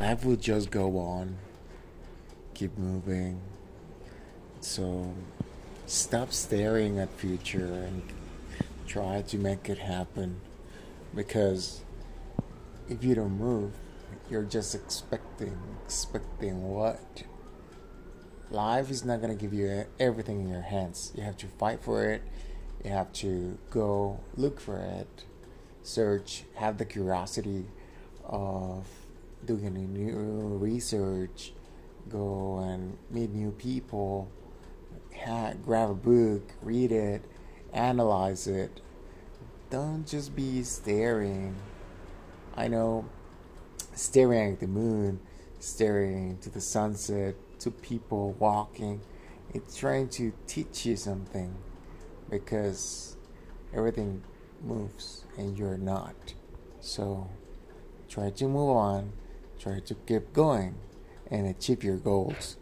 life will just go on, keep moving. So stop staring at future and try to make it happen. Because if you don't move you're just expecting expecting what? Life is not going to give you everything in your hands. You have to fight for it. You have to go look for it. Search. Have the curiosity of doing any new research go and meet new people grab a book read it analyze it. Don't just be staring. I know staring at the moon staring to the sunset to people walking it's trying to teach you something because everything moves and you're not. So try to move on try to keep going and achieve your goals